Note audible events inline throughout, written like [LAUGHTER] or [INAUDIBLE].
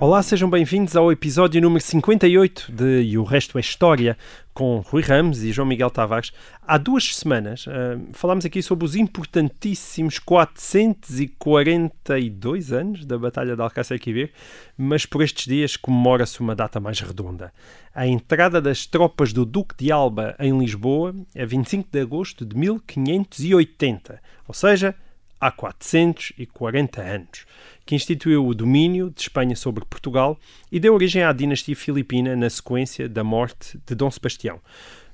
Olá, sejam bem-vindos ao episódio número 58 de E o Resto é História, com Rui Ramos e João Miguel Tavares. Há duas semanas ah, falámos aqui sobre os importantíssimos 442 anos da Batalha de Alcácer Quibir, mas por estes dias comemora-se uma data mais redonda. A entrada das tropas do Duque de Alba em Lisboa é 25 de agosto de 1580, ou seja, há 440 anos, que instituiu o domínio de Espanha sobre Portugal e deu origem à dinastia filipina na sequência da morte de Dom Sebastião.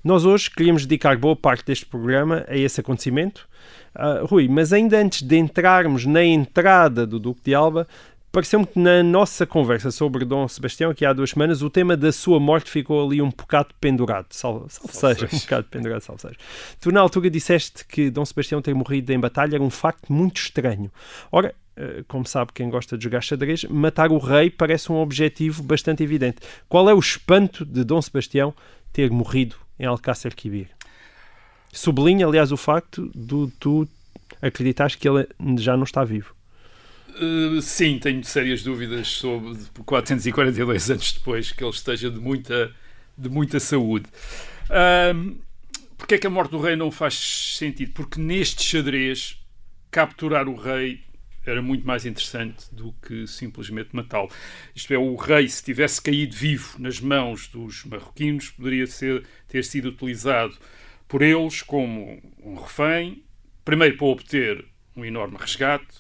Nós hoje queríamos dedicar boa parte deste programa a esse acontecimento. Ah, Rui, mas ainda antes de entrarmos na entrada do Duque de Alba, pareceu-me que na nossa conversa sobre Dom Sebastião, aqui há duas semanas, o tema da sua morte ficou ali um bocado pendurado. Salve, salve seja, um bocado pendurado, salve seja. Tu, na altura, disseste que Dom Sebastião ter morrido em batalha era um facto muito estranho. Ora, como sabe quem gosta de jogar xadrez, matar o rei parece um objetivo bastante evidente. Qual é o espanto de Dom Sebastião ter morrido em Alcácer Quibir? Sublinha, aliás, o facto de tu acreditares que ele já não está vivo. Uh, sim, tenho sérias dúvidas sobre 442 anos depois que ele esteja de muita, de muita saúde. Um, Porquê é que a morte do rei não faz sentido? Porque neste xadrez capturar o rei era muito mais interessante do que simplesmente matá-lo. Isto é, o rei, se tivesse caído vivo nas mãos dos marroquinos, poderia ser, ter sido utilizado por eles como um refém, primeiro para obter um enorme resgate,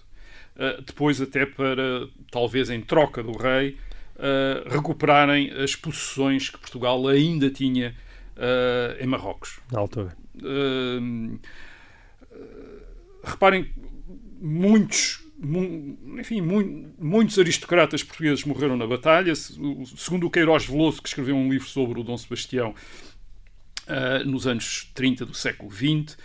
uh, depois até para, talvez em troca do rei, uh, recuperarem as possessões que Portugal ainda tinha uh, em Marrocos. Na altura. reparem, muitos mu- enfim, mu- muitos aristocratas portugueses morreram na batalha. Segundo o Queiroz Veloso, que escreveu um livro sobre o Dom Sebastião ah, nos anos 30 do século XX,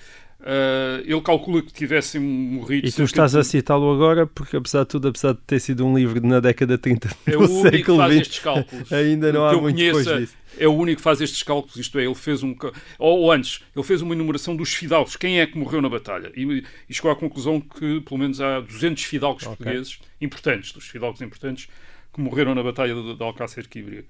ah, ele calcula que tivessem morrido. E tu estás de- a citá-lo agora porque, apesar de tudo, apesar de ter sido um livro na década de 30 É o único que faz XX, estes cálculos. ainda não há muito depois conheça, disso. É o único que faz estes cálculos, isto é, ele fez um. Ou, ou antes, ele fez uma enumeração dos fidalgos, quem é que morreu na batalha. E, e chegou à conclusão que pelo menos há 200 fidalgos Ok. portugueses, importantes, dos fidalgos importantes, que morreram na batalha de, de Alcácer Quibir.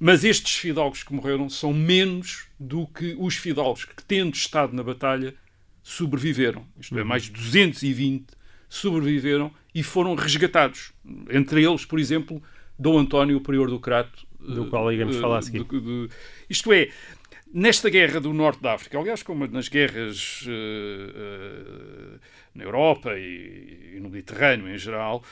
Mas estes fidalgos que morreram são menos do que os fidalgos que, tendo estado na batalha, sobreviveram. Isto Uhum. é, mais de 220 sobreviveram e foram resgatados. Entre eles, por exemplo, Dom António, o prior do Crato. Do qual iremos eh, falar a seguir. de- de- isto é, nesta guerra do norte da África, aliás, como nas guerras eh, eh, na Europa e, e no Mediterrâneo em geral,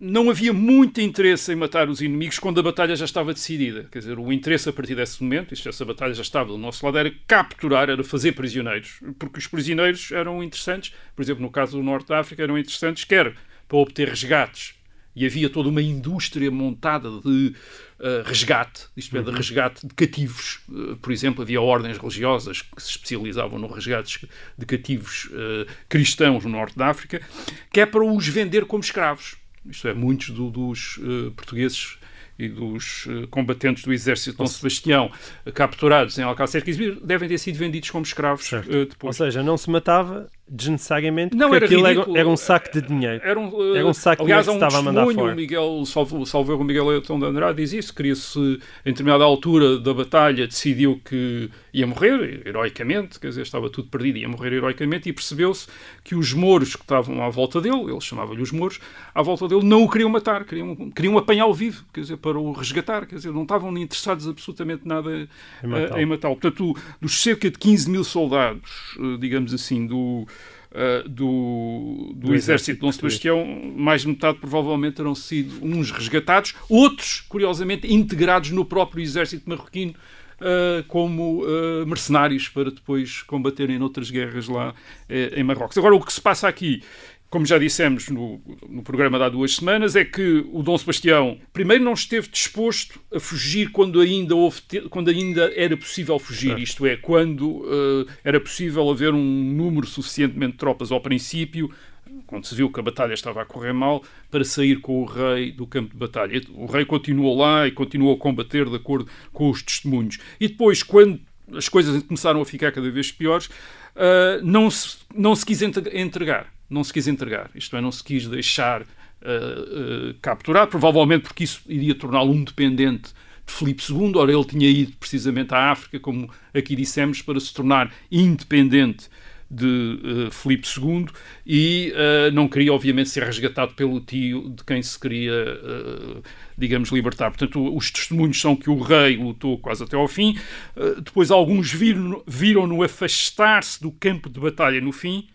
não havia muito interesse em matar os inimigos quando a batalha já estava decidida. Quer dizer, o interesse a partir desse momento, isto, essa batalha já estava do nosso lado, era capturar, era fazer prisioneiros. Porque os prisioneiros eram interessantes, por exemplo, no caso do Norte da África, eram interessantes, quer para obter resgates, e havia toda uma indústria montada de eh, resgate, isto é, de resgate de cativos. Eh, por exemplo, havia ordens religiosas que se especializavam no resgate de cativos eh, cristãos no Norte da África, que é para os vender como escravos. Isto é, muitos do- dos eh, portugueses e dos eh, combatentes do exército de Dom Sebastião eh, capturados em Alcácer Quibir devem ter sido vendidos como escravos eh, Ou depois. seja, não se matava desnecessariamente Não, porque era aquilo ridículo. era um saco de dinheiro. Era um, Era um saco de aliás, dinheiro que um estava a mandar fora. O Miguel, salvo, o Miguel Leitão de Andrade diz isso, queria se em determinada altura da batalha decidiu que ia morrer, heroicamente, quer dizer, estava tudo perdido, ia morrer heroicamente, e percebeu-se que os mouros que estavam à volta dele, ele chamava-lhe os mouros, à volta dele não o queriam matar, queriam, queriam apanhá-lo vivo, quer dizer, para o resgatar, quer dizer, não estavam interessados absolutamente nada Em matá-lo. eh, em matá-lo. Portanto, dos cerca de 15 mil soldados, eh, digamos assim, do, eh, do, do, Do exército de Dom. Sebastião, mais de metade provavelmente terão sido uns resgatados, outros, curiosamente, integrados no próprio exército marroquino. eh, como eh, mercenários para depois combaterem noutras guerras lá em Marrocos. Agora, o que se passa aqui como já dissemos no, no, programa de há duas semanas, é que o Dom Sebastião, primeiro, não esteve disposto a fugir quando ainda, houve, quando ainda era possível fugir, isto é, quando uh, era possível haver um número suficientemente de tropas ao princípio, quando se viu que a batalha estava a correr mal, para sair com o rei do campo de batalha. O rei continuou lá e continuou a combater de acordo com os testemunhos. E depois, quando as coisas começaram a ficar cada vez piores, uh, não, se, não se quis entregar não se quis entregar, isto é, não se quis deixar uh, uh, capturar, provavelmente porque isso iria torná-lo um dependente de Filipe II. Ora, ele tinha ido precisamente à África, como aqui dissemos, para se tornar independente de uh, Filipe II e uh, não queria, obviamente, ser resgatado pelo tio de quem se queria, uh, digamos, libertar. Portanto, os testemunhos são que o rei lutou quase até ao fim. depois, alguns viram-no viram afastar-se do campo de batalha no fim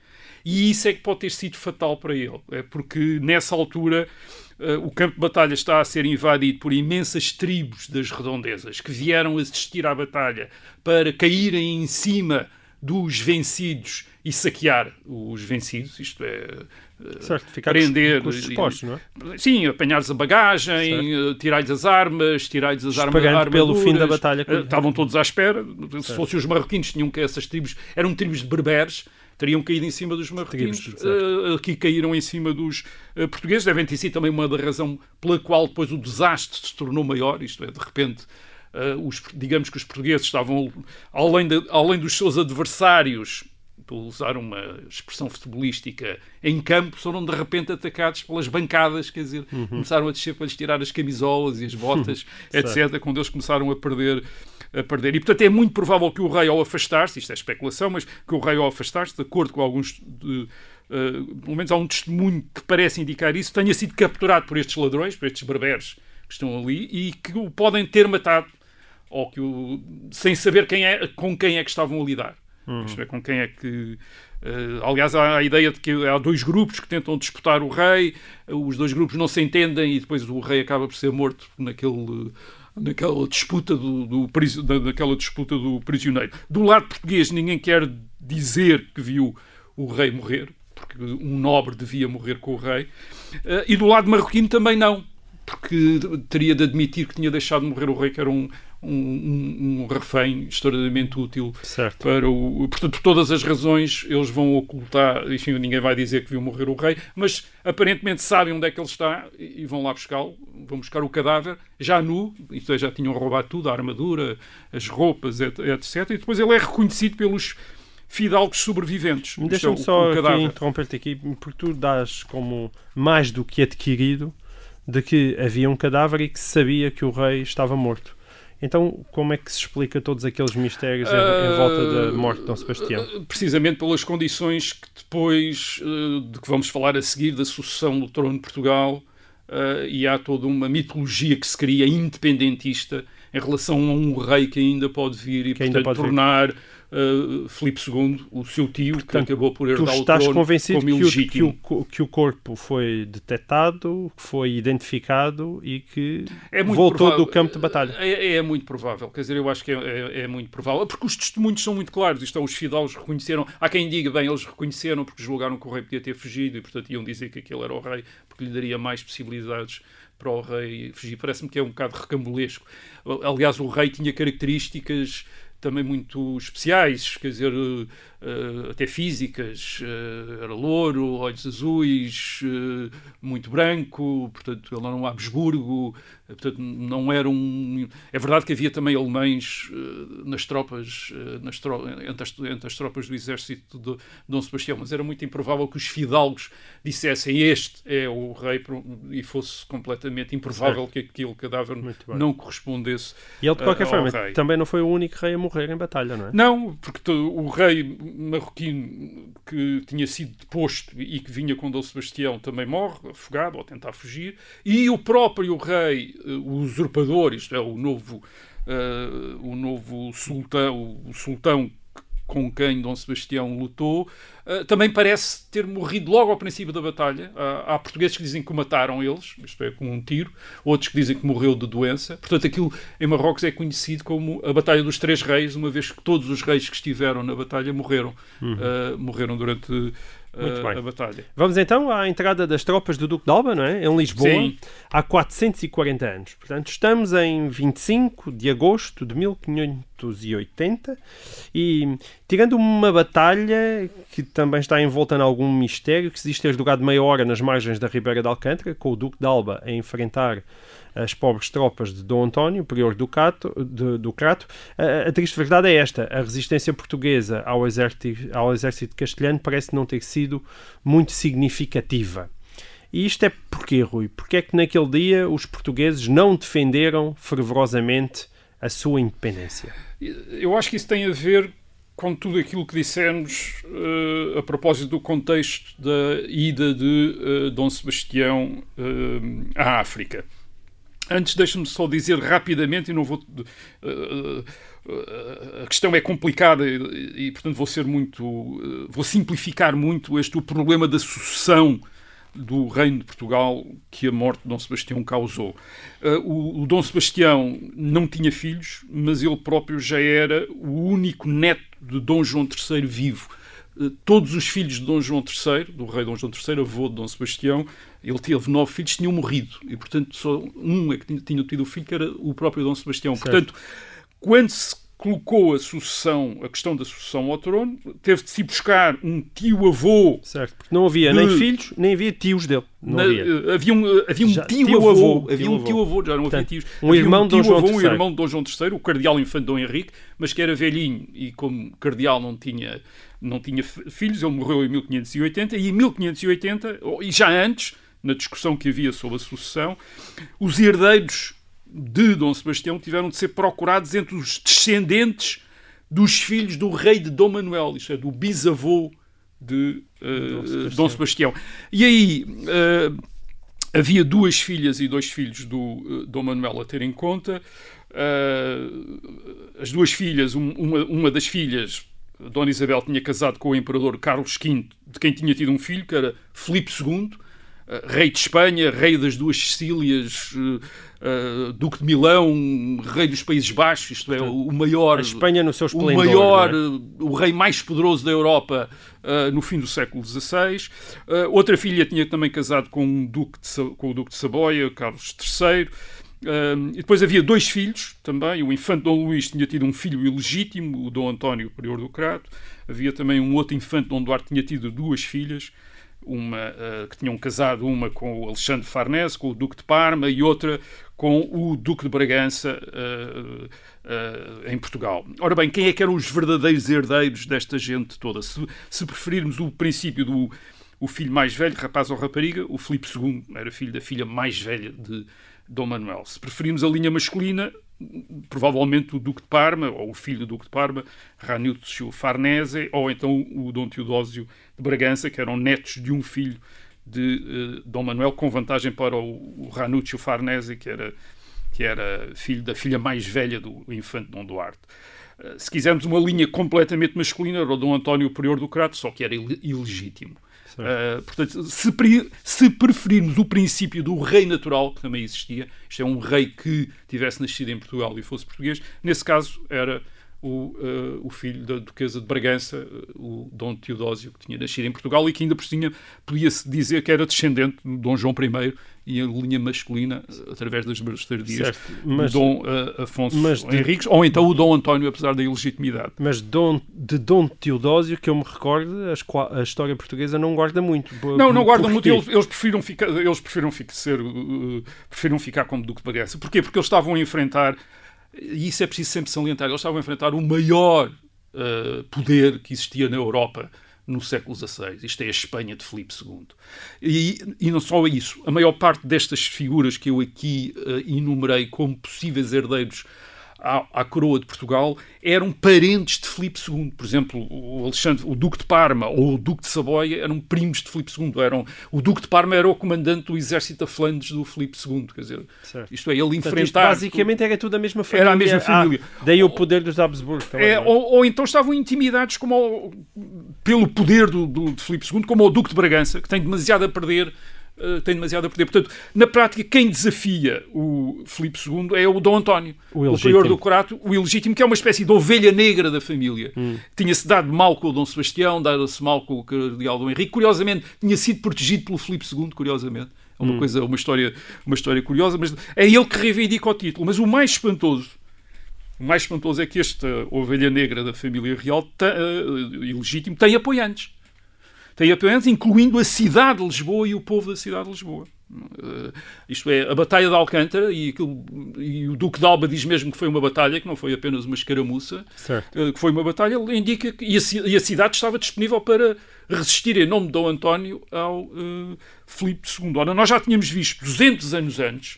e isso é que pode ter sido fatal para ele, é porque nessa altura uh, o campo de batalha está a ser invadido por imensas tribos das redondezas que vieram assistir à batalha para caírem em cima dos vencidos e saquear os vencidos, isto é, eh, certo, prender, dispostos, não é? Sim, apanhar-lhes a bagagem, uh, tirar-lhes as armas, tirar-lhes as armas pelo fim da batalha. estavam todos à espera. Certo. Se fossem os marroquinos, tinham que essas tribos eram tribos de berberes teriam caído em cima dos marroquinos, uh, aqui caíram em cima dos uh, portugueses. Devem ter sido também uma da razão pela qual depois o desastre se tornou maior, isto é, de repente. Uh, os, digamos que os portugueses estavam, além, de, além dos seus adversários, para usar uma expressão futebolística, em campo, foram de repente atacados pelas bancadas, quer dizer, uhum. começaram a descer para lhes tirar as camisolas e as botas, [LAUGHS] etc., quando eles começaram a perder a perder. E, portanto, é muito provável que o rei, ao afastar-se, isto é especulação, mas que o rei, ao afastar-se, de acordo com alguns. De, uh, pelo menos há um testemunho que parece indicar isso, tenha sido capturado por estes ladrões, por estes berberes que estão ali e que o podem ter matado, ou que o, sem saber quem é, com quem é que estavam a lidar. Uhum. Isto é, com quem é que. Uh, aliás, há a ideia de que há dois grupos que tentam disputar o rei, os dois grupos não se entendem e depois o rei acaba por ser morto naquele naquela disputa do, do, daquela disputa do prisioneiro. Do lado português, ninguém quer dizer que viu o rei morrer, porque um nobre devia morrer com o rei, eh, e do lado marroquino também não, porque teria de admitir que tinha deixado de morrer o rei, que era um, um, um, refém extraordinariamente útil certo. para o. Portanto, por todas as razões, eles vão ocultar, enfim, ninguém vai dizer que viu morrer o rei, mas aparentemente sabem onde é que ele está e vão lá buscá-lo, vão buscar o cadáver, já nu, isto é, já tinham roubado tudo, a armadura, as roupas, etc. E depois ele é reconhecido pelos fidalgos sobreviventes. Deixa-me só interromper-te aqui, porque tu dás como mais do que adquirido de que havia um cadáver e que se sabia que o rei estava morto. Então, como é que se explica todos aqueles mistérios em, em volta da morte de Dom Sebastião? Uh, precisamente pelas condições que depois, uh, de que vamos falar a seguir, da sucessão do trono de Portugal, uh, e há toda uma mitologia que se cria independentista em relação a um rei que ainda pode vir e, que portanto, tornar vir uh, Filipe II, o seu tio, Portanto, que acabou por herdar o trono convencido como ilegítimo. Que o, que o corpo foi detectado, que foi identificado e que é voltou provável. do campo de batalha. É, é, muito provável, quer dizer, eu acho que é, é, é, muito provável, porque os testemunhos são muito claros, isto é, os fidalgos reconheceram, há quem diga, bem, eles reconheceram porque julgaram que o rei podia ter fugido e, portanto, iam dizer que aquele era o rei, porque lhe daria mais possibilidades para o rei fugir. Parece-me que é um bocado recambulesco. Aliás, o rei tinha características também muito especiais, quer dizer, uh, até físicas. Uh, era louro, olhos azuis, muito branco, portanto, ele era um Habsburgo, portanto, não era um. É verdade que havia também alemães nas tropas, nas tro... entre, as, entre, as, tropas do exército de Dom Sebastião, mas era muito improvável que os fidalgos dissessem este é o rei e fosse completamente improvável certo. que aquele cadáver não correspondesse. E ele, de qualquer forma, rei. também não foi o único rei a morrer em batalha, não é? Não, porque o rei marroquino que tinha sido deposto e que vinha com Dom Sebastião também morre, afogado, ao tentar fugir, e o próprio rei, eh, o usurpador, isto é, o novo, uh, o novo sultão, o sultão com quem Dom Sebastião lutou, uh, também parece ter morrido logo ao princípio da batalha. Uh, há portugueses que dizem que o mataram eles, isto é, com um tiro, outros que dizem que morreu de doença. Portanto, aquilo em Marrocos é conhecido como a Batalha dos Três Reis, uma vez que todos os reis que estiveram na batalha morreram. Uhum. Uh, morreram durante Muito a, bem. a batalha. Vamos então à entrada das tropas do Duque de Alba, não é? Em Lisboa, Sim. há 440 anos. Portanto, estamos em 25 de agosto de 1580 e, tirando uma batalha que também está envolta em algum mistério, que se diz ter durado meia hora nas margens da Ribeira de Alcântara, com o Duque de Alba a enfrentar as pobres tropas de Dom António, prior do, Cato, de- do Crato, a, a triste verdade é esta: a resistência portuguesa ao exército, ao exército castelhano parece não ter sido muito significativa. E isto é porquê, Rui? Porque é que naquele dia os portugueses não defenderam fervorosamente a sua independência? Eu acho que isso tem a ver com tudo aquilo que dissemos eh, a propósito do contexto da ida de eh, Dom Sebastião eh, à África. Antes, deixa-me só dizer rapidamente, e não vou. a questão é complicada e, e, portanto, vou ser muito. vou simplificar muito este o problema da sucessão do Reino de Portugal que a morte de Dom Sebastião causou. Uh, o, o Dom Sebastião não tinha filhos, mas ele próprio já era o único neto de Dom João III vivo. Uh, todos os filhos de Dom João III, do rei Dom João III, avô de Dom Sebastião, ele teve nove filhos, tinham morrido. E, portanto, só um é que tinha, tinha tido o filho, que era o próprio Dom Sebastião. Certo. Portanto, quando se colocou a sucessão, a questão da sucessão ao trono, teve de se buscar um tio-avô Certo? Porque não havia nem De- filhos, nem havia tios dele. Na- havia. havia um, havia um tio-avô, havia um tio-avô. já não havia Portanto, tios. um Havia irmão de Dom João tio-avô, um III. irmão de Dom João III, o cardeal infante Dom Henrique, mas que era velhinho e como cardeal não tinha, não tinha filhos, ele morreu em 1580 e em 1580, ou- e já antes, na discussão que havia sobre a sucessão, os herdeiros de Dom Sebastião tiveram de ser procurados entre os descendentes dos filhos do rei de Dom Manuel, isto é, do bisavô de eh, Dom, Sebastião. E aí eh, havia duas filhas e dois filhos do eh, Dom Manuel a ter em conta. As duas filhas, um- uma, uma das filhas, Dona Isabel, tinha casado com o imperador Carlos V, de quem tinha tido um filho, que era Filipe II, rei de Espanha, rei das duas Sicílias, eh, eh, Duque de Milão, rei dos Países Baixos, isto é, o maior A Espanha no seu o esplendor. maior, não é? eh, o rei mais poderoso da Europa eh, no fim do século XVI. Eh, outra filha tinha também casado com, um duque de com o Duque de Saboia, Carlos III. Eh, e depois havia dois filhos também. O infante Dom Luís tinha tido um filho ilegítimo, o Dom António, prior do Crato. Havia também um outro infante, Dom Duarte, tinha tido duas filhas. Uma eh, que tinham casado, uma com o Alexandre Farnese, com o Duque de Parma, e outra com o Duque de Bragança eh, eh, em Portugal. Ora bem, quem é que eram os verdadeiros herdeiros desta gente toda? Se, se preferirmos o princípio do o filho mais velho, rapaz ou rapariga, o Filipe II era filho da filha mais velha de Dom Manuel. Se preferirmos a linha masculina, provavelmente o Duque de Parma, ou o filho do Duque de Parma, Ranúcio Farnese, ou então o Dom Teodósio de Bragança, que eram netos de um filho de eh, Dom Manuel, com vantagem para o, o Farnese, que era, que era filho da filha mais velha do infante Dom Duarte. Eh, Se quisermos uma linha completamente masculina, era o Dom António Prior do Crato, só que era ile- ilegítimo. Uh, portanto, se, pre- se preferirmos o princípio do rei natural, que também existia, isto é um rei que tivesse nascido em Portugal e fosse português, nesse caso era o, uh, o filho da Duquesa de Bragança, uh, o Dom Teodósio, que tinha nascido em Portugal e que ainda por cima podia-se dizer que era descendente do Dom João I e a linha masculina, através das bastardias mas- do Dom uh, Afonso mas de- Henriques, ou então o Dom António, apesar da ilegitimidade. Mas Dom, de Dom Teodósio, que eu me recordo, a, a história portuguesa não guarda muito. Não, não guardam muito. Eles, eles prefiram ficar, eles prefiram ficar, ser, uh, prefiram ficar como Duque de Bragança. Porquê? Porque eles estavam a enfrentar, e isso é preciso sempre salientar, eles estavam a enfrentar o maior uh, poder que existia na Europa no século XVI. Isto é a Espanha de Filipe II. E, e não só isso, a maior parte destas figuras que eu aqui uh, enumerei como possíveis herdeiros à, à coroa de Portugal eram parentes de Filipe II. Por exemplo, o Alexandre, o Duque de Parma ou o Duque de Saboia eram primos de Filipe II. Eram, o Duque de Parma era o comandante do exército da Flandes do Filipe II. Quer dizer, Certo. isto é, ele Portanto, enfrentar... basicamente era tudo a mesma família. Era a mesma família. Ah, daí o poder dos Habsburgo também. É, é? ou, ou então estavam intimidados como ao- pelo poder do, do, de Filipe II, como o Duque de Bragança, que tem demasiado a perder uh, tem demasiado poder. Portanto, na prática, quem desafia o Filipe II é o Dom António, O o, prior do Corato, o ilegítimo, que é uma espécie de ovelha negra da família. Hum. Tinha-se dado mal com o Dom Sebastião, dado-se mal com o cardeal Dom Henrique. Curiosamente, tinha sido protegido pelo Filipe II, curiosamente. É Hum. uma coisa, uma história, uma história curiosa, mas é ele que reivindica o título. Mas o mais espantoso o mais espantoso é que esta ovelha negra da família real, eh, ilegítimo, tem apoiantes. Tem apoiantes, incluindo a cidade de Lisboa e o povo da cidade de Lisboa. Eh, isto é, a Batalha de Alcântara, e, aquilo- e o Duque de Alba diz mesmo que foi uma batalha, que não foi apenas uma escaramuça, eh, que foi uma batalha, ele indica que e a, e a cidade estava disponível para resistir em nome de Dom António ao eh, Filipe II. Ora, nós já tínhamos visto 200 anos antes,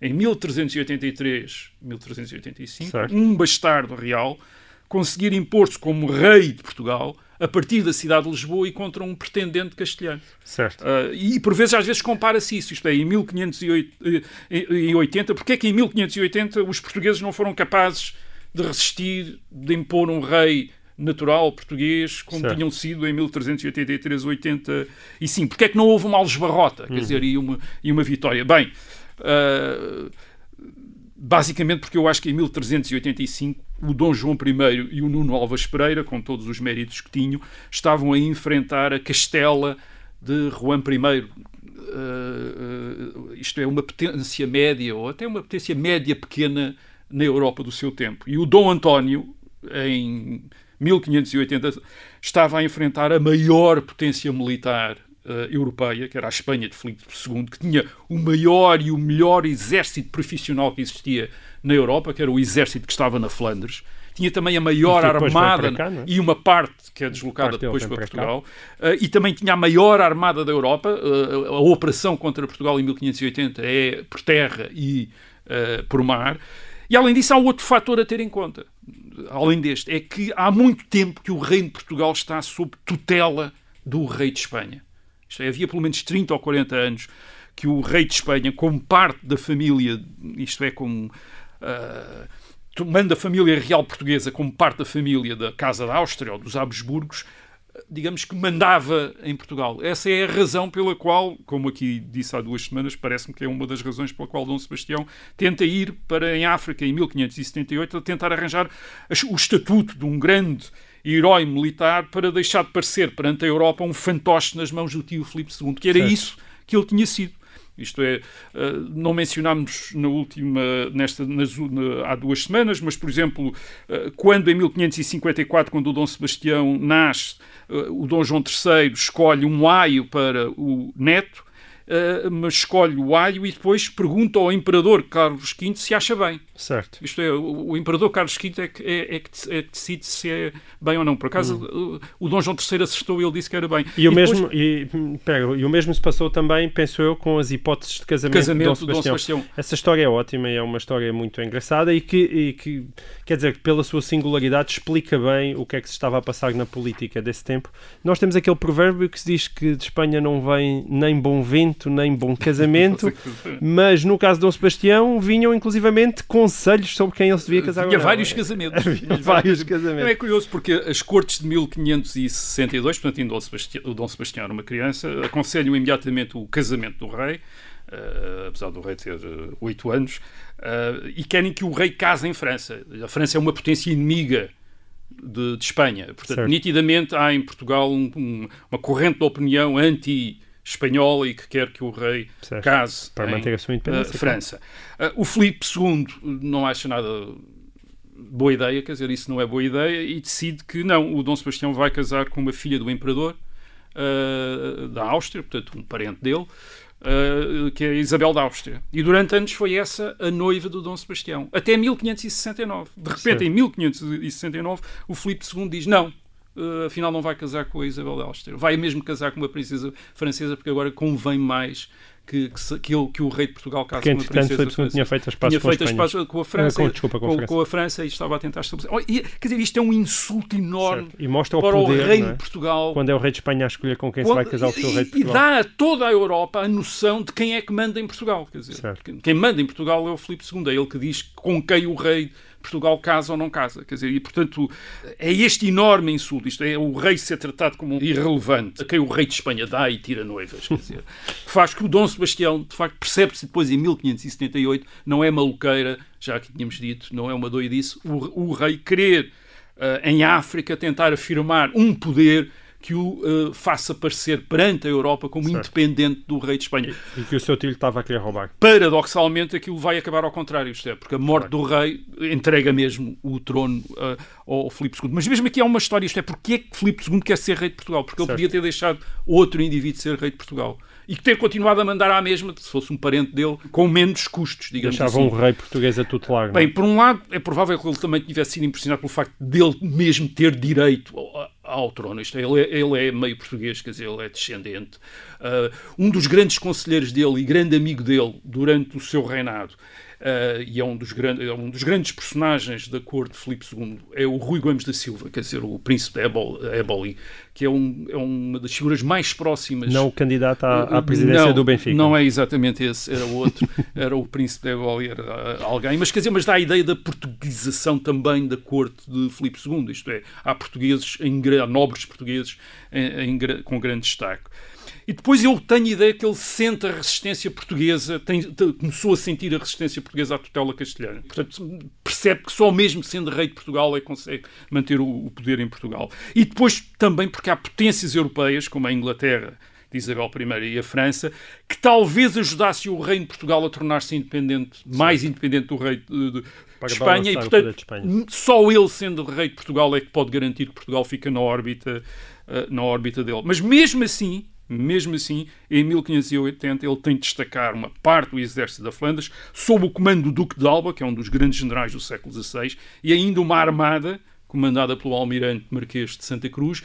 em 1383, 1385, Certo. um bastardo real conseguir impor-se como rei de Portugal a partir da cidade de Lisboa e contra um pretendente castelhano. Certo. Ah, e por vezes, às vezes, compara-se isso. Isto é, em 1580, porque é que em 1580 os portugueses não foram capazes de resistir, de impor um rei natural português, como Certo. tinham sido em 1383, 85? Porque é que não houve uma algebarrota, quer dizer, e uma, e uma vitória? Bem, ah, basicamente porque eu acho que em 1385 o Dom João I e o Nuno Alves Pereira, com todos os méritos que tinham, estavam a enfrentar a Castela de Juan I. Uh, uh, isto é uma potência média, ou até uma potência média pequena na Europa do seu tempo. E o Dom António, em 1580, estava a enfrentar a maior potência militar eh, europeia, que era a Espanha de Filipe II, que tinha o maior e o melhor exército profissional que existia na Europa, que era o exército que estava na Flandres. Tinha também a maior armada cá, é? e uma parte que é deslocada depois para para. Portugal. Uh, e também tinha a maior armada da Europa. Uh, a operação contra Portugal em 1580 é por terra e uh, por mar. E além disso, há outro fator a ter em conta, além deste, é que há muito tempo que o reino de Portugal está sob tutela do rei de Espanha. Isto é, havia pelo menos 30 ou 40 anos que o rei de Espanha, como parte da família, isto é, como uh, tomando a família real portuguesa como parte da família da Casa da Áustria ou dos Habsburgos, digamos que mandava em Portugal. Essa é a razão pela qual, como aqui disse há duas semanas, parece-me que é uma das razões pela qual Dom Sebastião tenta ir para em África em 1578 a tentar arranjar o estatuto de um grande herói militar para deixar de parecer perante a Europa um fantoche nas mãos do tio Filipe II, que era Certo. isso que ele tinha sido. Isto é, uh, não mencionámos na última, nesta, nas, na, há duas semanas, mas, por exemplo, uh, quando em 1554, quando o Dom Sebastião nasce, uh, o Dom João III escolhe um aio para o neto, mas escolhe o aio e depois pergunta ao Imperador Carlos V se acha bem. Certo. Isto é, o, o Imperador Carlos V é que, é, é, é decide se é bem ou não. Por acaso, Hum. o, o Dom João III acertou e ele disse que era bem. E, o depois- mesmo, e, pera, e o mesmo se passou também, penso eu, com as hipóteses de casamento, Casamento de do Dom Dom Sebastião. Sebastião. Essa história é ótima e é uma história muito engraçada e que, e que, quer dizer, pela sua singularidade explica bem o que é que se estava a passar na política desse tempo. Nós temos aquele provérbio que se diz que de Espanha não vem nem bom vento, nem bom [LAUGHS] casamento, mas no caso de Dom Sebastião vinham inclusivamente conselhos sobre quem ele se devia casar Tinha não. vários casamentos. [LAUGHS] Havia vários Não, casamentos. é curioso porque as cortes de 1562, portanto, ainda Dom Sebastião, o Dom Sebastião era uma criança, aconselham imediatamente o casamento do rei, eh, apesar do rei ter eh, oito anos, eh, e querem que o rei case em França. A França é uma potência inimiga de, de Espanha. Portanto, Certo. nitidamente há em Portugal um- um- uma corrente de opinião anti-espanhola e que quer que o rei Certo. case Para em, manter a sua independência, eh, França. Eh, o Filipe II não acha nada boa ideia, quer dizer, isso não é boa ideia, e decide que não, o Dom Sebastião vai casar com uma filha do imperador eh, da Áustria, portanto, um parente dele, eh, que é Isabel da Áustria. E durante anos foi essa a noiva do Dom Sebastião, até 1569. De repente, em 1569, o Filipe II diz não. Eh, afinal, não vai casar com a Isabel da Áustria. Vai mesmo casar com uma princesa francesa, porque agora convém mais que, que, se- que ele- que o rei de Portugal case com uma princesa II francesa tinha feito as pazes com as com a França, Ah, com- desculpa, com a França. com a França e estava a tentar estabelecer. Oh, e, quer dizer, isto é um insulto enorme Certo. E mostra o para poder, o reino é? de Portugal. Quando é o rei de Espanha a escolher com quem Quando- se vai casar o seu e, rei de e Portugal. dá a toda a Europa a noção de quem é que manda em Portugal. Quer dizer, Certo. quem manda em Portugal é o Filipe II. É ele que diz com quem o rei de Portugal casa ou não casa. Quer dizer, e portanto é este enorme insulto, isto é o rei ser tratado como irrelevante, a quem o rei de Espanha dá e tira noivas, quer dizer, faz que o Dom Sebastião, de facto, percebe-se depois em 1578, não é maluqueira, já que tínhamos dito, não é uma doidice, o, o rei querer uh, em África tentar afirmar um poder que o uh, faça parecer perante a Europa como certo. independente do rei de Espanha. E, e, que o seu tio estava a querer roubar. Paradoxalmente, aquilo vai acabar ao contrário, isto é, porque a morte claro. do rei entrega mesmo o trono uh, ao Filipe II. Mas mesmo aqui há uma história, isto é, porque é que Filipe II quer ser rei de Portugal? Porque certo. ele podia ter deixado outro indivíduo ser rei de Portugal e que ter continuado a mandar à mesma, se fosse um parente dele, com menos custos, digamos Deixava assim. um rei português a tutelar. É? Bem, por um lado, é provável que ele também tivesse sido impressionado pelo facto dele mesmo ter direito ao, trono. Isto é, ele, é, ele é meio português, quer dizer, ele é descendente. Uh, um dos grandes conselheiros dele e grande amigo dele durante o seu reinado Uh, e é um, dos grandes, é um dos grandes personagens da corte de Filipe II, é o Rui Gomes da Silva, quer dizer, o príncipe de Éboli, que é, um, é, uma das figuras mais próximas. Não o candidato à, à presidência não, do Benfica. Não é exatamente esse, era outro, [LAUGHS] era o príncipe de Éboli, era alguém, mas quer dizer, mas dá a ideia da portuguesação também da corte de Filipe II, isto é, há portugueses, em, nobres portugueses em, em, com grande destaque. E depois eu tenho a ideia que ele sente a resistência portuguesa, tem, começou a sentir a resistência portuguesa à tutela castelhana. Portanto, percebe que só mesmo sendo rei de Portugal é que consegue manter o, o poder em Portugal. E depois também porque há potências europeias, como a Inglaterra, de Isabel I e a França, que talvez ajudasse o reino de Portugal a tornar-se independente, Sim. mais independente do rei de, de, de Espanha, e portanto, Espanha. só ele sendo rei de Portugal é que pode garantir que Portugal fica na órbita, uh, na órbita dele. Mas mesmo assim, mesmo assim, em 1580, ele tem de destacar uma parte do exército da Flandres sob o comando do Duque de Alba, que é um dos grandes generais do século XVI, e ainda uma armada comandada pelo almirante Marquês de Santa Cruz,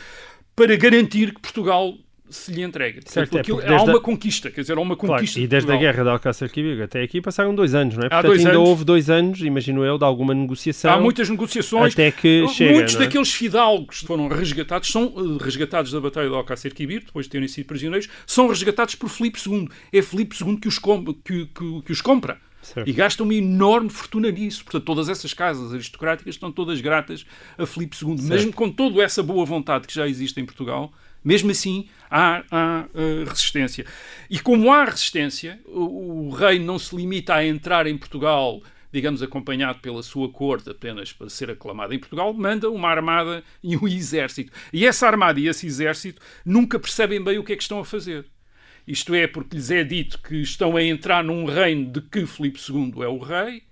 para garantir que Portugal se lhe entrega. Certo, é, há uma a... conquista, quer dizer, há uma conquista. Claro, e desde a guerra de Alcácer Quibir até aqui passaram dois anos, não é? Há Portanto, ainda anos. houve dois anos, imagino eu, de alguma negociação. Há muitas negociações. Até que chega, Muitos é? daqueles fidalgos que foram resgatados, são uh, resgatados da Batalha de Alcácer Quibir, depois de terem sido prisioneiros, são resgatados por Filipe II. É Filipe II que os, com... que, que, que os compra. Certo. E gasta uma enorme fortuna nisso. Portanto, todas essas casas aristocráticas estão todas gratas a Filipe II. Certo. Mesmo com toda essa boa vontade que já existe em Portugal, mesmo assim, há, há uh, resistência. E como há resistência, o, o, rei não se limita a entrar em Portugal, digamos, acompanhado pela sua corte apenas para ser aclamado em Portugal, manda uma armada e um [LAUGHS] exército. E essa armada e esse exército nunca percebem bem o que é que estão a fazer. Isto é, porque lhes é dito que estão a entrar num reino de que Filipe II é o rei,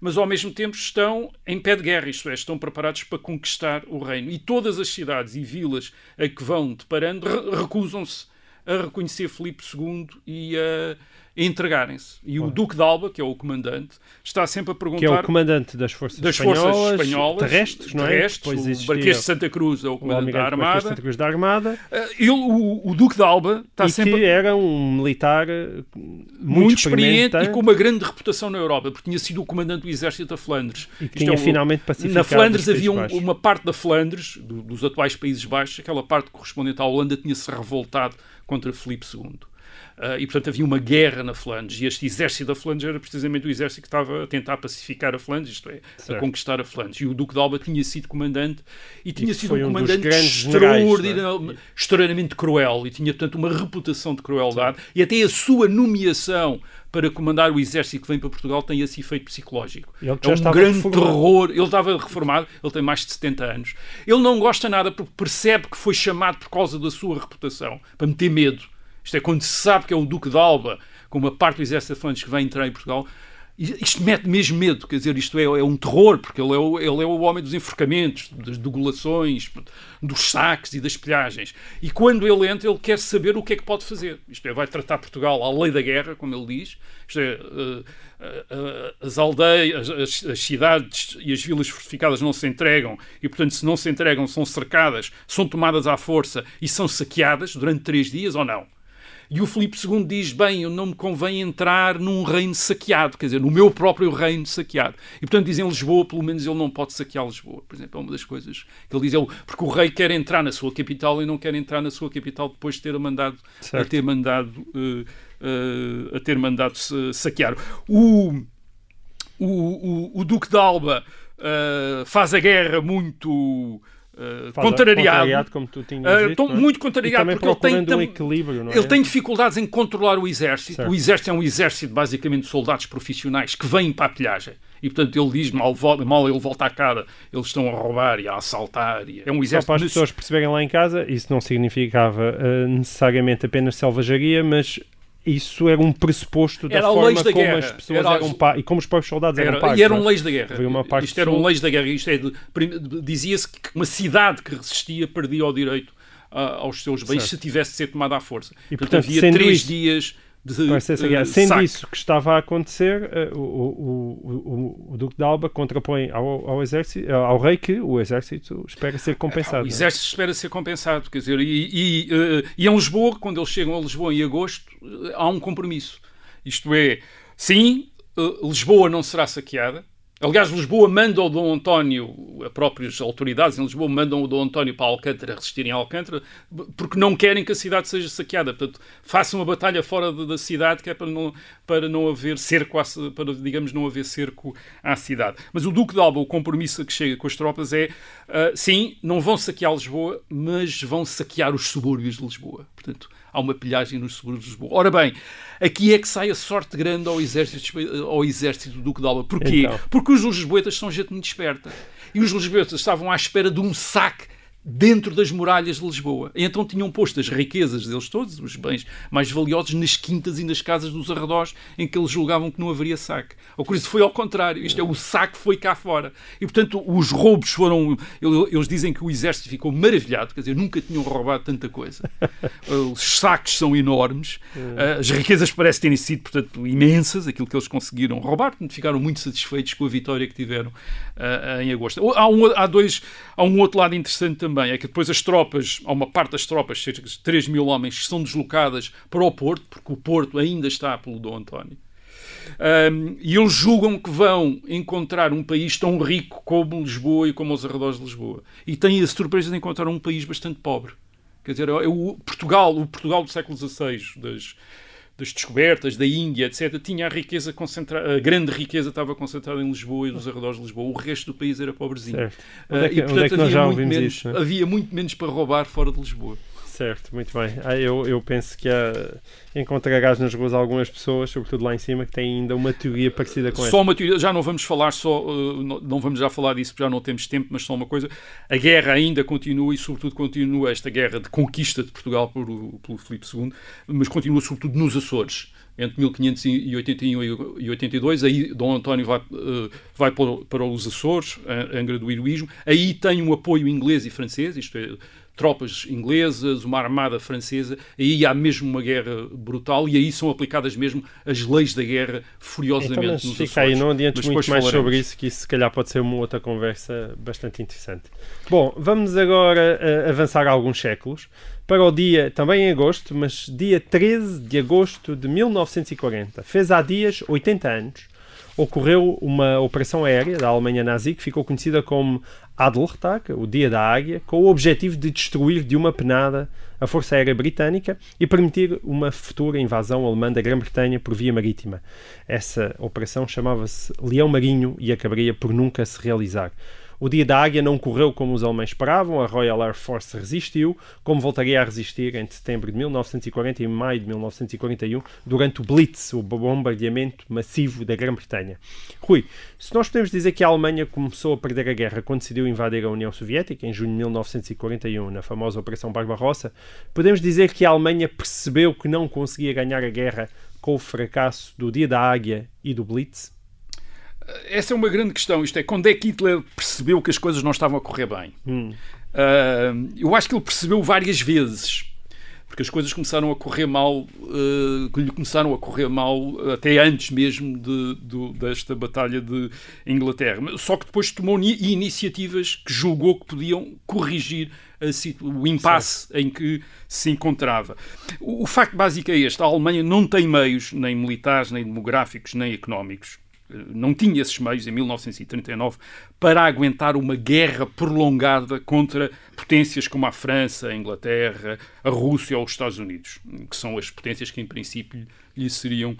mas ao mesmo tempo estão em pé de guerra, isto é, estão preparados para conquistar o reino. E todas as cidades e vilas a que vão deparando recusam-se a reconhecer Filipe II e a entregarem-se. E o Duque de Alba, que é o comandante, está sempre a perguntar... Que é o comandante das forças das espanholas, forças espanholas terrestres, não é? Terrestres, o Marquês de Santa Cruz é o comandante o da Armada. Santa Cruz da Armada. Uh, ele, o, o, Duque de Alba está e sempre... que era um militar eh, muito, muito experiente e com uma grande reputação na Europa, porque tinha sido o comandante do exército da Flandres. E tinha é um, finalmente pacificado Na Flandres havia um, uma parte da Flandres, do, dos atuais Países Baixos, aquela parte correspondente à Holanda, tinha-se revoltado contra Filipe II. Uh, e, portanto, havia uma guerra na Flandres. E este exército da Flandres era precisamente o exército que estava a tentar pacificar a Flandres, isto é, certo. a conquistar a Flandres. E o Duque de Alba tinha sido comandante e tinha sido um comandante um extraordinariamente, é? extraordinariamente cruel e tinha, portanto, uma reputação de crueldade. E até a sua nomeação para comandar o exército que vem para Portugal tem esse efeito psicológico. é um grande reformado. terror. Ele estava reformado, ele tem mais de 70 anos. Ele não gosta nada porque percebe que foi chamado por causa da sua reputação, para meter medo. Isto é, quando se sabe que é o Duque de Alba, com uma parte do exército de Flandres que vem entrar em Portugal, isto mete mesmo medo, quer dizer, isto é, é um terror, porque ele é, o, ele é o homem dos enforcamentos, das degulações, dos saques e das pilhagens. E quando ele entra, ele quer saber o que é que pode fazer. Isto é, vai tratar Portugal à lei da guerra, como ele diz. Isto é, uh, uh, uh, as aldeias, as, as, cidades e as vilas fortificadas não se entregam e, portanto, se não se entregam, são cercadas, são tomadas à força e são saqueadas durante três dias ou não. E o Filipe II diz: bem, eu não me convém entrar num reino saqueado, quer dizer, no meu próprio reino saqueado. E portanto dizem Lisboa, pelo menos ele não pode saquear Lisboa. Por exemplo, é uma das coisas que ele diz, ele, porque o rei quer entrar na sua capital e não quer entrar na sua capital depois de ter mandado, a ter mandado, uh, uh, a ter mandado saquear. O, o, o, o Duque de Alba uh, faz a guerra muito Uh, Faz- contrariado, contrariado, como tu tinhas Uh, dito, é? muito contrariado porque ele tem, um equilíbrio, é? ele tem dificuldades em controlar o exército. Certo. O exército é um exército basicamente de soldados profissionais que vêm para a pilhagem. E portanto ele diz, mal, mal ele volta à cara, eles estão a roubar e a assaltar. E é um Só exército para as pessoas perceberem lá em casa, isso não significava eh, necessariamente apenas selvageria, mas isso era um pressuposto da Era forma da como guerra. as pessoas Era- eram pa- e como os próprios soldados eram Era- pagos. e eram é? leis da guerra. Havia uma parte Isto eram sul- leis da guerra. Isto é Dizia-se que uma cidade que resistia perdia o direito ah, aos seus bens Certo. se tivesse de ser tomada à força. E, portanto, portanto, havia três isso- dias de Parece eh, Sendo isso que estava a acontecer, eh, o, o, o, o, o Duque de Alba contrapõe ao, ao, exército, ao rei que o exército espera ser compensado. O não é? exército espera ser compensado, quer dizer, e, e, eh, e em Lisboa, quando eles chegam a Lisboa em agosto, eh, há um compromisso. Isto é, sim, eh, Lisboa não será saqueada. Aliás, Lisboa manda o Dom António, as próprias autoridades em Lisboa mandam o Dom António para Alcântara resistirem a Alcântara, porque não querem que a cidade seja saqueada. Portanto, façam uma batalha fora da cidade, que é para não, para não haver cerco, à, para, digamos, não haver cerco à cidade. Mas o Duque de Alba, o compromisso que chega com as tropas é, ah, sim, não vão saquear Lisboa, mas vão saquear os subúrbios de Lisboa. Portanto, há uma pilhagem nos subúrbios de Lisboa. Ora bem, aqui é que sai a sorte grande ao exército, ao exército do Duque de Alba. Porquê? Então. Porque os lisboetas são gente muito esperta. E os lisboetas estavam à espera de um saque dentro das muralhas de Lisboa. Então tinham posto as riquezas deles todos, os bens mais valiosos, nas quintas e nas casas dos arredores em que eles julgavam que não haveria saque. Ou por isso foi ao contrário. Isto é, o saque foi cá fora. E, portanto, os roubos foram... Eles dizem que o exército ficou maravilhado, quer dizer, nunca tinham roubado tanta coisa. [LAUGHS] Os saques são enormes. As riquezas parecem terem sido, portanto, imensas, aquilo que eles conseguiram roubar. Portanto, ficaram muito satisfeitos com a vitória que tiveram ah, em agosto. Há, um, há, dois, há um outro lado interessante também, é que depois as tropas, há uma parte das tropas, cerca de 3 mil homens, são deslocadas para o Porto, porque o Porto ainda está pelo Dom António. Um, e eles julgam que vão encontrar um país tão rico como Lisboa e como os arredores de Lisboa. E têm a surpresa de encontrar um país bastante pobre. Quer dizer, é o Portugal, o Portugal do século XVI, das, das descobertas, da Índia, etc., tinha a riqueza concentrada, a grande riqueza estava concentrada em Lisboa e nos arredores de Lisboa. O resto do país era pobrezinho. Ah, é que- e, é que nós havia muito menos, isso, é? havia muito menos para roubar fora de Lisboa. Certo, muito bem. Ah, eu, eu penso que há, encontrarás nas ruas algumas pessoas, sobretudo lá em cima, que têm ainda uma teoria parecida com essa. Só uma teoria, já não vamos falar só, uh, não, não vamos já falar disso porque já não temos tempo, mas só uma coisa, a guerra ainda continua e sobretudo continua esta guerra de conquista de Portugal por, o- pelo Filipe II, mas continua sobretudo nos Açores. Entre 1581 e 82, aí Dom António vai, uh, vai para, para os Açores, a- Angra do Heroísmo, aí tem um apoio inglês e francês, isto é, tropas inglesas, uma armada francesa, aí há mesmo uma guerra brutal e aí são aplicadas mesmo as leis da guerra furiosamente Então, mas nos fica aí, Açores. não adiantes muito mais falaremos. sobre isso, que isso se calhar pode ser uma outra conversa bastante interessante. Bom, vamos agora eh, avançar alguns séculos para o dia, também em agosto, mas dia 13 de agosto de 1940. Fez há dias 80 anos. Ocorreu uma operação aérea da Alemanha nazi que ficou conhecida como Adlertag, o Dia da Águia, com o objetivo de destruir de uma penada a Força Aérea Britânica e permitir uma futura invasão alemã da Grã-Bretanha por via marítima. Essa operação chamava-se Leão Marinho e acabaria por nunca se realizar. O Dia da Águia não correu como os alemães esperavam, a Royal Air Force resistiu, como voltaria a resistir entre setembro de 1940 e maio de 1941, durante o Blitz, o bombardeamento massivo da Grã-Bretanha. Rui, se nós podemos dizer que a Alemanha começou a perder a guerra quando decidiu invadir a União Soviética, em junho de 1941, na famosa Operação Barbarossa, podemos dizer que a Alemanha percebeu que não conseguia ganhar a guerra com o fracasso do Dia da Águia e do Blitz? Essa é uma grande questão. Isto é, quando é que Hitler percebeu que as coisas não estavam a correr bem? Hum. Ah, eu acho que ele percebeu várias vezes. Porque as coisas começaram a correr mal, que lhe começaram a correr mal até antes mesmo de, do- desta batalha de Inglaterra. Só que depois tomou ni- iniciativas que julgou que podiam corrigir a o impasse em que se encontrava. O, o facto básico é este: a Alemanha não tem meios, nem militares, nem demográficos, nem económicos, não tinha esses meios em 1939 para aguentar uma guerra prolongada contra potências como a França, a Inglaterra, a Rússia ou os Estados Unidos, que são as potências que em princípio lhe seriam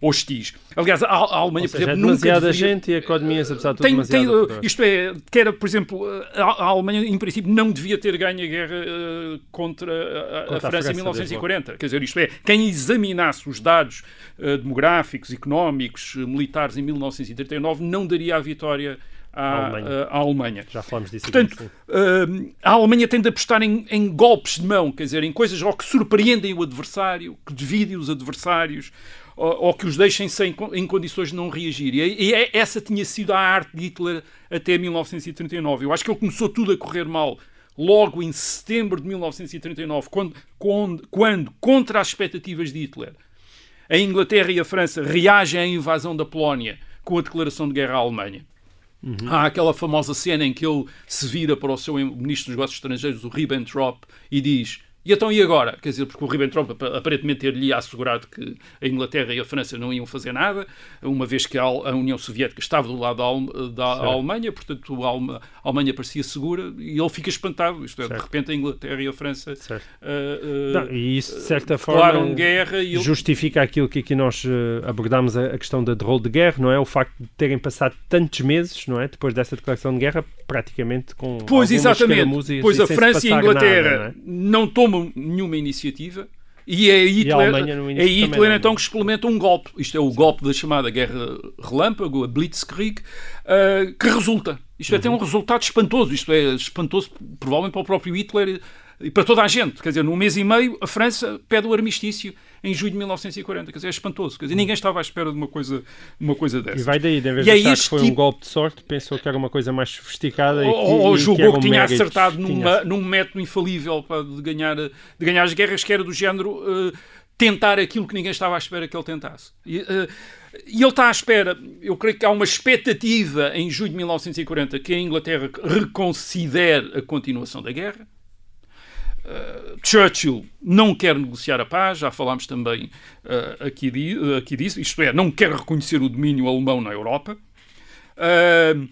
hostis. Aliás, a, Alemanha, Ou seja, por é exemplo, nunca demasiada deveria... gente e a economia, apesar de tudo, Tem, tem, isto é, que era, por exemplo, a, Alemanha, em princípio, não devia ter ganho a guerra eh, contra a, Contra a França em 1940. Quer dizer, isto é, quem examinasse os dados eh, demográficos, económicos, eh, militares em 1939 não daria a vitória à, Alemanha. à Alemanha. Já falámos disso Portanto, aqui, a Alemanha tende a apostar em, em golpes de mão, quer dizer, em coisas ou que surpreendem o adversário, que dividem os adversários, ou, ou que os deixem sem, em condições de não reagir. E, e é- essa tinha sido a arte de Hitler até 1939. Eu acho que ele começou tudo a correr mal logo em setembro de 1939, quando, quando, quando contra as expectativas de Hitler, a Inglaterra e a França reagem à invasão da Polónia com a declaração de guerra à Alemanha. Há aquela famosa cena em que ele se vira para o seu ministro dos Negócios Estrangeiros, o Ribbentrop, e diz: E então e agora? Quer dizer, porque o Ribbentrop ap- aparentemente ter-lhe assegurado que a Inglaterra e a França não iam fazer nada, uma vez que a, União Soviética estava do lado da, Al- da Alemanha, portanto a, Alma- a Alemanha parecia segura, e ele fica espantado. Isto é, de Certo. repente a Inglaterra e a França ah, ah, Não, e isso, de certa declaram forma, guerra e ele- justifica aquilo que aqui nós abordámos, a, questão da de rol de guerra, não é? O facto de terem passado tantos meses, não é? Depois dessa declaração de guerra, praticamente com Pois, exatamente. Pois a França e a Inglaterra nada, não, não é? tomam nenhuma iniciativa. E é Hitler, no é Hitler não, então não. que explementa um golpe. Isto é o golpe da chamada Guerra Relâmpago, a Blitzkrieg, ah, que resulta. Isto é, tem um resultado espantoso. Isto é espantoso, provavelmente para o próprio Hitler e para toda a gente. Quer dizer, num mês e meio, a França pede o armistício em julho de 1940. Quer dizer, é espantoso. Quer dizer, ninguém estava à espera de uma coisa, uma coisa dessa. E vai daí, de vez de é achar que foi um tipo- golpe de sorte, pensou que era uma coisa mais sofisticada e que, ou, ou julgou eram que tinha acertado Tinha numa, num método infalível para de, ganhar, de ganhar as guerras, que era do género eh, tentar aquilo que ninguém estava à espera que ele tentasse. E, eh, e ele está à espera, eu creio que há uma expectativa em julho de 1940 que a Inglaterra reconsidere a continuação da guerra. Uh, Churchill não quer negociar a paz, já falámos também uh, aqui, di aqui disso, isto é, não quer reconhecer o domínio alemão na Europa. Uh,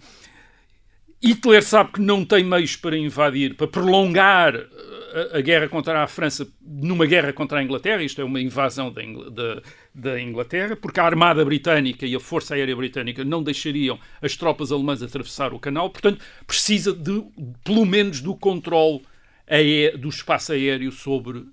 Hitler sabe que não tem meios para invadir, para prolongar a, a, guerra contra a França numa guerra contra a Inglaterra, isto é uma invasão da, Ingl da, da, Inglaterra, porque a Armada Britânica e a Força Aérea Britânica não deixariam as tropas alemãs atravessar o canal, portanto precisa de, pelo menos do controle do espaço aéreo sobre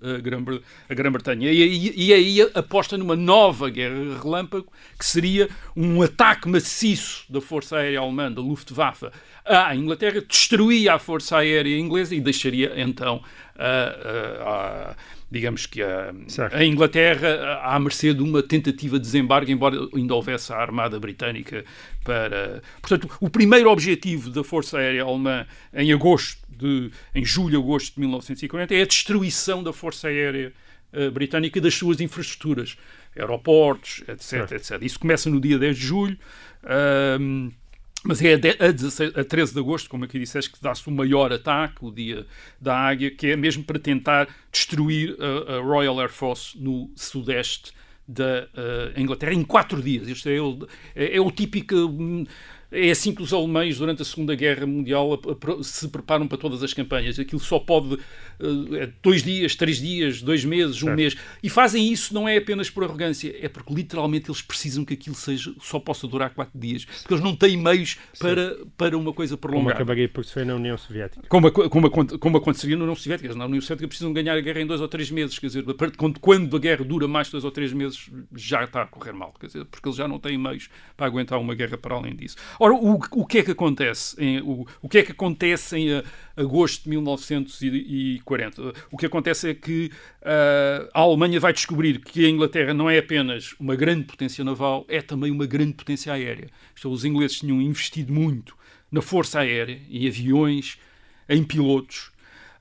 a Grã-Bretanha. E, e, aí aposta numa nova guerra relâmpago, que seria um ataque maciço da Força Aérea Alemã, da Luftwaffe, à Inglaterra, destruía a Força Aérea Inglesa e deixaria então a, a, a digamos que a, a, Inglaterra à mercê de uma tentativa de desembarque, embora ainda houvesse a Armada Britânica para... Portanto, o primeiro objetivo da Força Aérea Alemã em agosto de, em julho, agosto de 1940 é a destruição da Força Aérea uh, Britânica e das suas infraestruturas, aeroportos, etc, etc. Isso começa no dia 10 de julho, uh, mas é a, 16, a 13 de agosto, como aqui disseste, que dá-se o maior ataque, o dia da Águia, que é mesmo para tentar destruir a, a Royal Air Force no sudeste da uh, Inglaterra em quatro dias. Isto é, o, é, é o típico. Hum, é assim que os alemães, durante a Segunda Guerra Mundial, se preparam para todas as campanhas. Aquilo só pode. Uh, dois dias, três dias, dois meses, um certo. mês. E fazem isso não é apenas por arrogância, é porque literalmente eles precisam que aquilo seja, só possa durar quatro dias. Porque eles não têm meios para, para uma coisa prolongada. Como acabaria por se foi na União Soviética. Como, como, como aconteceria na União Soviética. Na União Soviética precisam ganhar a guerra em dois ou três meses. Quer dizer, quando, quando a guerra dura mais de dois ou três meses, já está a correr mal. Quer dizer, porque eles já não têm meios para aguentar uma guerra para além disso. Ora, o, o que é que acontece? Em, o, o que é que acontece em uh, agosto de 1940? O que acontece é que uh, a Alemanha vai descobrir que a Inglaterra não é apenas uma grande potência naval, é também uma grande potência aérea. Então, os ingleses tinham investido muito na força aérea, em aviões, em pilotos.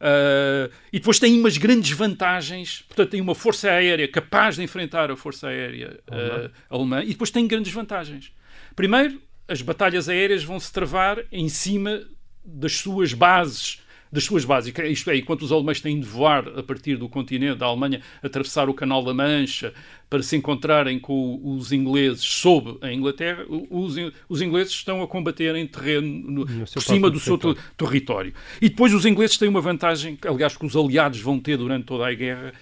Uh, e depois tem umas grandes vantagens, portanto, tem uma força aérea capaz de enfrentar a força aérea uh, alemã, e depois tem grandes vantagens. Primeiro, as batalhas aéreas vão se travar em cima das suas bases, das suas bases. Isto é, enquanto os alemães têm de voar a partir do continente da Alemanha, atravessar o Canal da Mancha para se encontrarem com os ingleses sob a Inglaterra, os, os ingleses estão a combater em terreno no, no por cima do seu território. território. E depois os ingleses têm uma vantagem, aliás, que os aliados vão ter durante toda a guerra,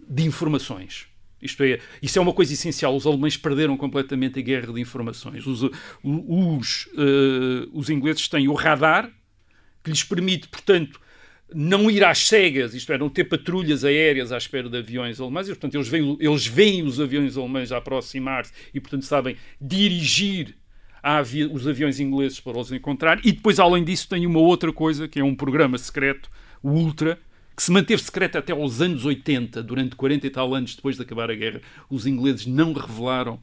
de informações. Isto é, isso é uma coisa essencial. Os alemães perderam completamente a guerra de informações. Os, os, uh, os ingleses têm o radar, que lhes permite, portanto, não ir às cegas, isto é, não ter patrulhas aéreas à espera de aviões alemães, e, portanto, eles veem, eles veem os aviões alemães a aproximar-se e, portanto, sabem dirigir avi os aviões ingleses para os encontrar. E depois, além disso, tem uma outra coisa, que é um programa secreto, o Ultra, que se manteve secreto até aos anos 80, durante 40 e tal anos depois de acabar a guerra. Os ingleses não revelaram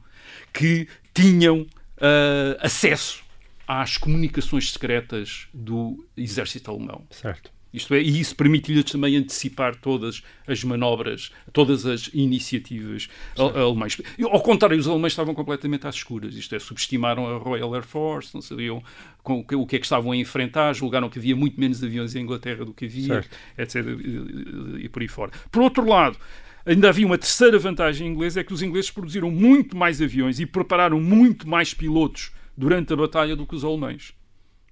que tinham uh, acesso às comunicações secretas do exército alemão. Certo. Isto é, e isso permitiu-lhes também antecipar todas as manobras, todas as iniciativas alemãs. Ao contrário, os alemães estavam completamente às escuras. Isto é, subestimaram a Royal Air Force, não sabiam com, o que é que estavam a enfrentar, julgaram que havia muito menos aviões em Inglaterra do que havia, certo. etc. E, e por aí fora. Por outro lado, ainda havia uma terceira vantagem inglesa, é que os ingleses produziram muito mais aviões e prepararam muito mais pilotos durante a batalha do que os alemães.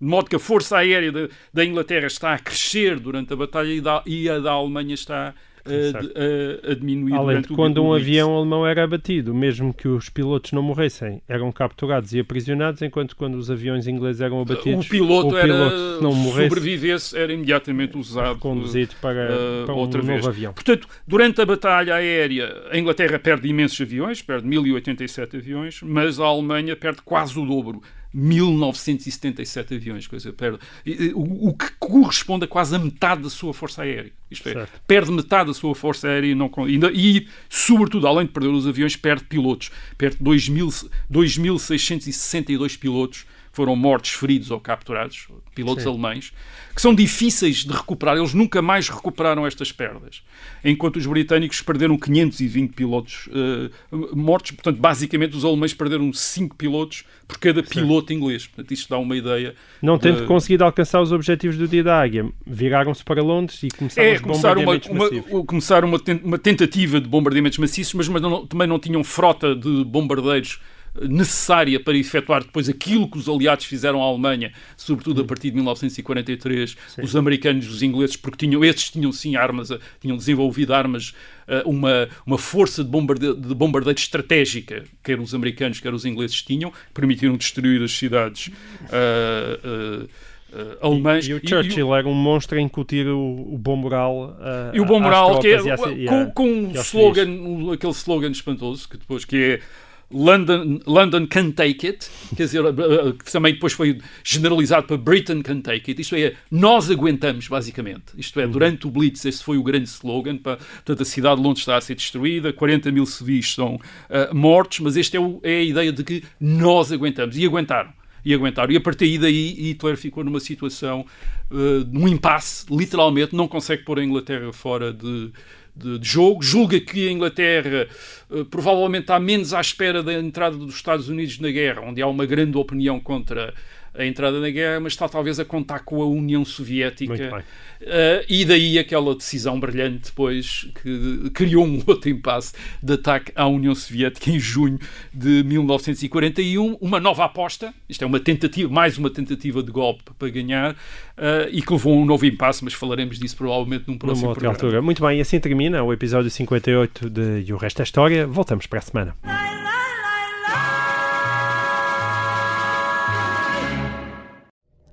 De modo que a força aérea da, da Inglaterra está a crescer durante a batalha e, da, e a da Alemanha está a, a, a diminuir Além de quando um avião alemão era abatido, mesmo que os pilotos não morressem, eram capturados e aprisionados, enquanto quando os aviões ingleses eram abatidos, o piloto, o era, piloto não morresse, sobrevivesse, era imediatamente usado conduzido para, uh, para um outra novo vez. avião. Portanto, durante a batalha aérea, a Inglaterra perde imensos aviões, perde 1087 aviões, mas a Alemanha perde quase o dobro. 1977 aviões, coisa perde, o, o, que corresponde a quase a metade da sua força aérea. Isto é, certo. perde metade da sua força aérea e, não, e, e, sobretudo, além de perder os aviões, perde pilotos. Perde 2.662 pilotos foram mortos, feridos ou capturados, pilotos Sim. alemães, que são difíceis de recuperar. Eles nunca mais recuperaram estas perdas. Enquanto os britânicos perderam 520 pilotos uh, mortos. Portanto, basicamente, os alemães perderam 5 pilotos por cada Sim. piloto inglês. Portanto, isto dá uma ideia. Não tendo conseguido alcançar os objetivos do dia da Águia, viraram-se para Londres e começaram é, os bombardeamentos uma. Uma, começaram uma, uma tentativa de bombardeamentos maciços, mas, mas não, também não tinham frota de bombardeiros necessária para efetuar depois aquilo que os aliados fizeram à Alemanha, sobretudo a partir de 1943, sim. os americanos e os ingleses, porque tinham, esses tinham sim armas, tinham desenvolvido armas, eh, uma, uma força de, bombarde, de bombardeio estratégica, quer os americanos, quer os ingleses tinham, permitiram destruir as cidades. Uh, uh, Uh, alemães. E, e o Churchill e, era um monstro em incutir o, o bom moral. Uh, e o bom moral, que é, com, com um slogan, aquele slogan espantoso, que depois que é London, London can take it, quer dizer, eh, eh, que também depois foi generalizado para Britain can take it, isto é, nós aguentamos, basicamente. Isto é, uhum. durante o Blitz, esse foi o grande slogan, para, portanto, a cidade de Londres está a ser destruída, 40 mil civis são uh, mortos, mas esta é, é a ideia de que nós aguentamos, e aguentaram e aguentaram. E a partir daí Hitler ficou numa situação, uh, num impasse, literalmente, não consegue pôr a Inglaterra fora de, de, de jogo. Julga que a Inglaterra uh, provavelmente está menos à espera da entrada dos Estados Unidos na guerra, onde há uma grande opinião contra a entrada na guerra, mas está talvez a contar com a União Soviética. Uh, e daí aquela decisão brilhante depois que criou um [LAUGHS] outro impasse de ataque à União Soviética em junho de 1941. Uma nova aposta, isto é uma tentativa, mais uma tentativa de golpe para ganhar, uh, e que levou a um novo impasse, mas falaremos disso provavelmente num próximo programa. Altura. Muito bem, e assim termina o episódio 58 de E o Resto da História. Voltamos para a semana.